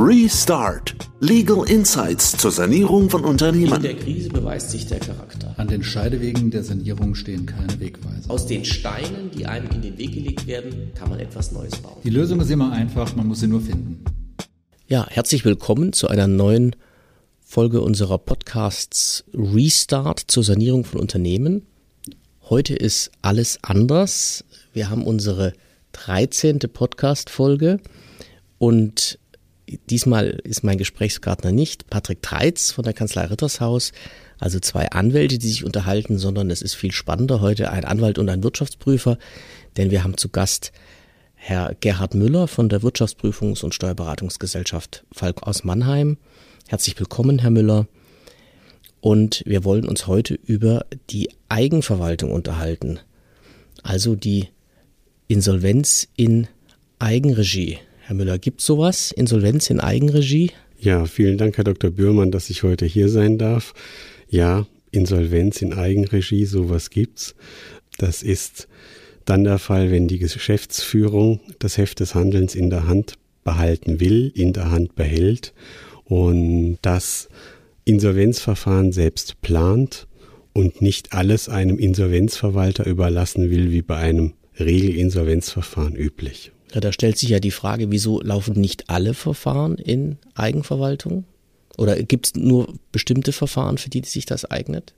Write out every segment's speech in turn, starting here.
Restart. Legal Insights zur Sanierung von Unternehmen. In der Krise beweist sich der Charakter. An den Scheidewegen der Sanierung stehen keine Wegweiser. Aus den Steinen, die einem in den Weg gelegt werden, kann man etwas Neues bauen. Die Lösung ist immer einfach, man muss sie nur finden. Ja, herzlich willkommen zu einer neuen Folge unserer Podcasts Restart zur Sanierung von Unternehmen. Heute ist alles anders. Wir haben unsere 13. Podcast-Folge und diesmal ist mein Gesprächspartner nicht Patrick Treitz von der Kanzlei Rittershaus, also zwei Anwälte, die sich unterhalten, sondern es ist viel spannender heute ein Anwalt und ein Wirtschaftsprüfer, denn wir haben zu Gast Herr Gerhard Müller von der Wirtschaftsprüfungs- und Steuerberatungsgesellschaft Falk aus Mannheim. Herzlich willkommen, Herr Müller. Und wir wollen uns heute über die Eigenverwaltung unterhalten, also die Insolvenz in Eigenregie. Herr Müller, gibt sowas? Insolvenz in Eigenregie? Ja, vielen Dank, Herr Dr. Bührmann, dass ich heute hier sein darf. Ja, Insolvenz in Eigenregie, sowas gibt's. Das ist dann der Fall, wenn die Geschäftsführung das Heft des Handelns in der Hand behalten will, in der Hand behält und das Insolvenzverfahren selbst plant und nicht alles einem Insolvenzverwalter überlassen will, wie bei einem Regelinsolvenzverfahren üblich. Ja, da stellt sich ja die Frage, wieso laufen nicht alle Verfahren in Eigenverwaltung? Oder gibt es nur bestimmte Verfahren, für die sich das eignet?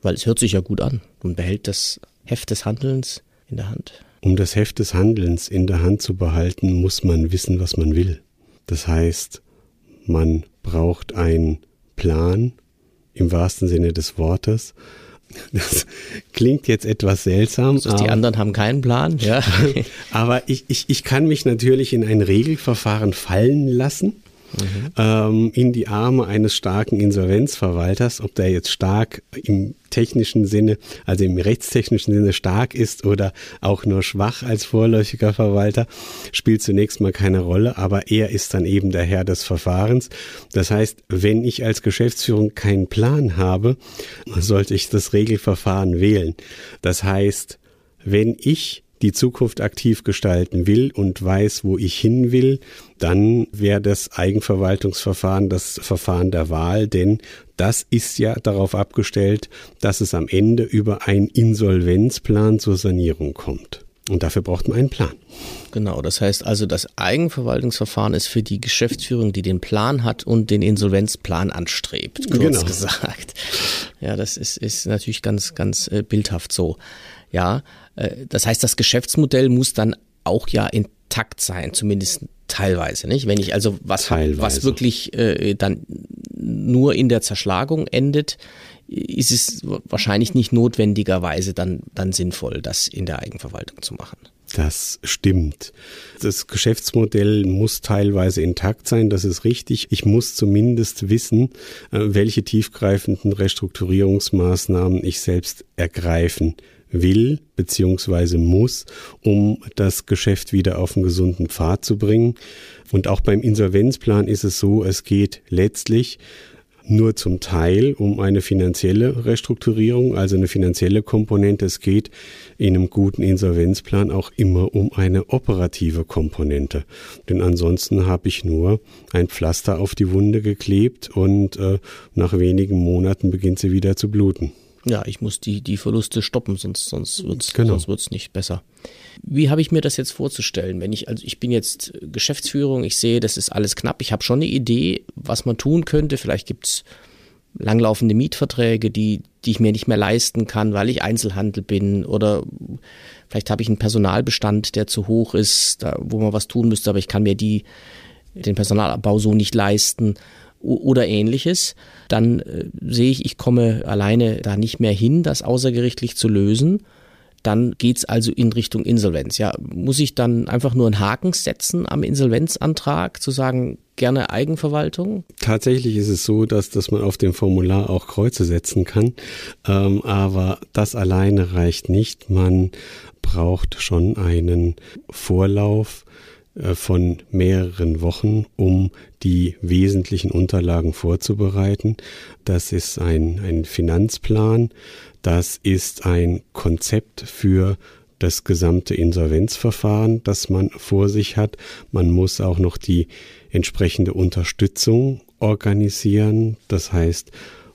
Weil es hört sich ja gut an. Man behält das Heft des Handelns in der Hand. Um das Heft des Handelns in der Hand zu behalten, muss man wissen, was man will. Das heißt, man braucht einen Plan im wahrsten Sinne des Wortes das klingt jetzt etwas seltsam. Also die anderen haben keinen Plan, ja. aber ich, ich, ich kann mich natürlich in ein Regelverfahren fallen lassen. Mhm. Ähm, in die Arme eines starken Insolvenzverwalters, ob der jetzt stark im technischen Sinne, also im rechtstechnischen Sinne stark ist oder auch nur schwach als vorläufiger Verwalter, spielt zunächst mal keine Rolle, aber er ist dann eben der Herr des Verfahrens. Das heißt, wenn ich als Geschäftsführung keinen Plan habe, sollte ich das Regelverfahren wählen. Das heißt, wenn ich die Zukunft aktiv gestalten will und weiß, wo ich hin will, dann wäre das Eigenverwaltungsverfahren das Verfahren der Wahl, denn das ist ja darauf abgestellt, dass es am Ende über einen Insolvenzplan zur Sanierung kommt. Und dafür braucht man einen Plan. Genau, das heißt also, das Eigenverwaltungsverfahren ist für die Geschäftsführung, die den Plan hat und den Insolvenzplan anstrebt, kurz genau. gesagt. Ja, das ist, ist natürlich ganz, ganz äh, bildhaft so. Ja, äh, das heißt, das Geschäftsmodell muss dann auch ja intakt sein, zumindest teilweise, nicht? Wenn ich also was was wirklich äh, dann nur in der Zerschlagung endet, ist es wahrscheinlich nicht notwendigerweise dann dann sinnvoll, das in der Eigenverwaltung zu machen. Das stimmt. Das Geschäftsmodell muss teilweise intakt sein, das ist richtig. Ich muss zumindest wissen, äh, welche tiefgreifenden Restrukturierungsmaßnahmen ich selbst ergreifen will beziehungsweise muss, um das Geschäft wieder auf einen gesunden Pfad zu bringen. Und auch beim Insolvenzplan ist es so, es geht letztlich nur zum Teil um eine finanzielle Restrukturierung, also eine finanzielle Komponente. Es geht in einem guten Insolvenzplan auch immer um eine operative Komponente. Denn ansonsten habe ich nur ein Pflaster auf die Wunde geklebt und äh, nach wenigen Monaten beginnt sie wieder zu bluten. Ja, ich muss die, die Verluste stoppen, sonst, sonst wird's, genau. sonst wird's nicht besser. Wie habe ich mir das jetzt vorzustellen? Wenn ich, also ich bin jetzt Geschäftsführung, ich sehe, das ist alles knapp, ich habe schon eine Idee, was man tun könnte. Vielleicht gibt's langlaufende Mietverträge, die, die ich mir nicht mehr leisten kann, weil ich Einzelhandel bin oder vielleicht habe ich einen Personalbestand, der zu hoch ist, da, wo man was tun müsste, aber ich kann mir die, den Personalabbau so nicht leisten oder ähnliches, dann äh, sehe ich, ich komme alleine da nicht mehr hin, das außergerichtlich zu lösen. Dann geht's also in Richtung Insolvenz. Ja, muss ich dann einfach nur einen Haken setzen am Insolvenzantrag, zu sagen, gerne Eigenverwaltung? Tatsächlich ist es so, dass, dass man auf dem Formular auch Kreuze setzen kann, ähm, aber das alleine reicht nicht. Man braucht schon einen Vorlauf, von mehreren Wochen, um die wesentlichen Unterlagen vorzubereiten. Das ist ein, ein Finanzplan, das ist ein Konzept für das gesamte Insolvenzverfahren, das man vor sich hat. Man muss auch noch die entsprechende Unterstützung organisieren. Das heißt,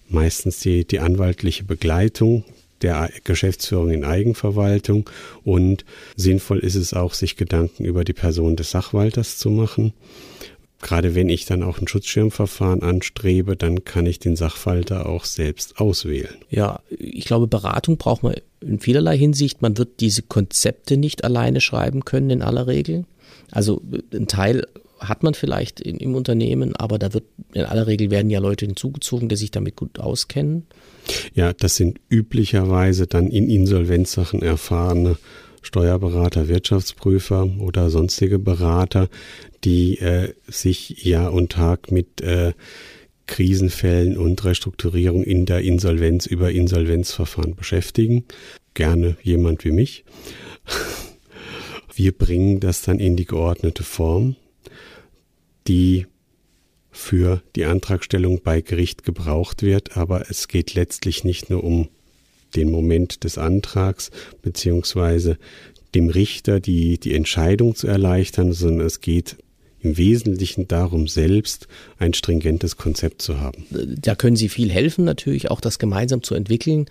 meistens die, die anwaltliche Begleitung der Geschäftsführung in Eigenverwaltung und sinnvoll ist es auch, sich Gedanken über die Person des Sachwalters zu machen. Gerade wenn ich dann auch ein Schutzschirmverfahren anstrebe, dann kann ich den Sachwalter auch selbst auswählen. Ja, ich glaube, Beratung braucht man in vielerlei Hinsicht. Man wird diese Konzepte nicht alleine schreiben können in aller Regel. Also ein Teil hat man vielleicht in, im Unternehmen, aber da wird in aller Regel werden ja Leute hinzugezogen, die sich damit gut auskennen. Ja, das sind üblicherweise dann in Insolvenzsachen erfahrene Steuerberater, Wirtschaftsprüfer oder sonstige Berater, die äh, sich Jahr und Tag mit äh, Krisenfällen und Restrukturierung in der Insolvenz über Insolvenzverfahren beschäftigen. Gerne jemand wie mich. Wir bringen das dann in die geordnete Form die für die Antragstellung bei Gericht gebraucht wird, aber es geht letztlich nicht nur um den Moment des Antrags beziehungsweise dem Richter die, die Entscheidung zu erleichtern, sondern es geht im Wesentlichen darum, selbst ein stringentes Konzept zu haben. Da können Sie viel helfen, natürlich auch das gemeinsam zu entwickeln,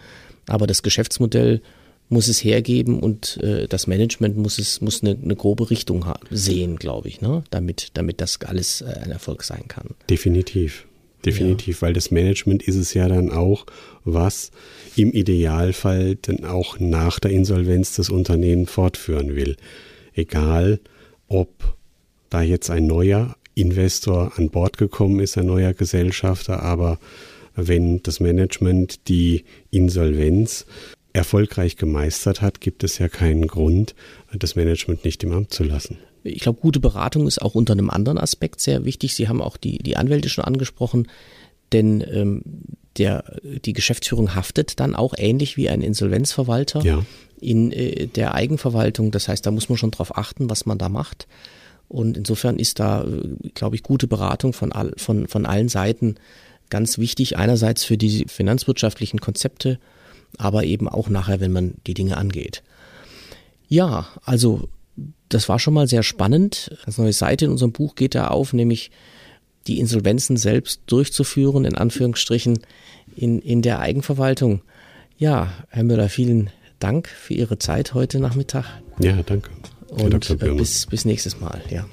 aber das Geschäftsmodell muss es hergeben und äh, das Management muss es muss eine, eine grobe Richtung sehen, glaube ich, ne? damit damit das alles äh, ein Erfolg sein kann. Definitiv, definitiv, ja. weil das Management ist es ja dann auch, was im Idealfall dann auch nach der Insolvenz das Unternehmen fortführen will, egal ob da jetzt ein neuer Investor an Bord gekommen ist, ein neuer Gesellschafter, aber wenn das Management die Insolvenz erfolgreich gemeistert hat, gibt es ja keinen Grund, das Management nicht im Amt zu lassen. Ich glaube, gute Beratung ist auch unter einem anderen Aspekt sehr wichtig. Sie haben auch die, die Anwälte schon angesprochen, denn ähm, der, die Geschäftsführung haftet dann auch ähnlich wie ein Insolvenzverwalter ja. in äh, der Eigenverwaltung. Das heißt, da muss man schon darauf achten, was man da macht. Und insofern ist da, äh, glaube ich, gute Beratung von, all, von, von allen Seiten ganz wichtig. Einerseits für die finanzwirtschaftlichen Konzepte aber eben auch nachher, wenn man die Dinge angeht. Ja, also das war schon mal sehr spannend. Eine neue Seite in unserem Buch geht da auf, nämlich die Insolvenzen selbst durchzuführen, in Anführungsstrichen, in, in der Eigenverwaltung. Ja, Herr Müller, vielen Dank für Ihre Zeit heute Nachmittag. Ja, danke. Und bis, bis nächstes Mal, ja.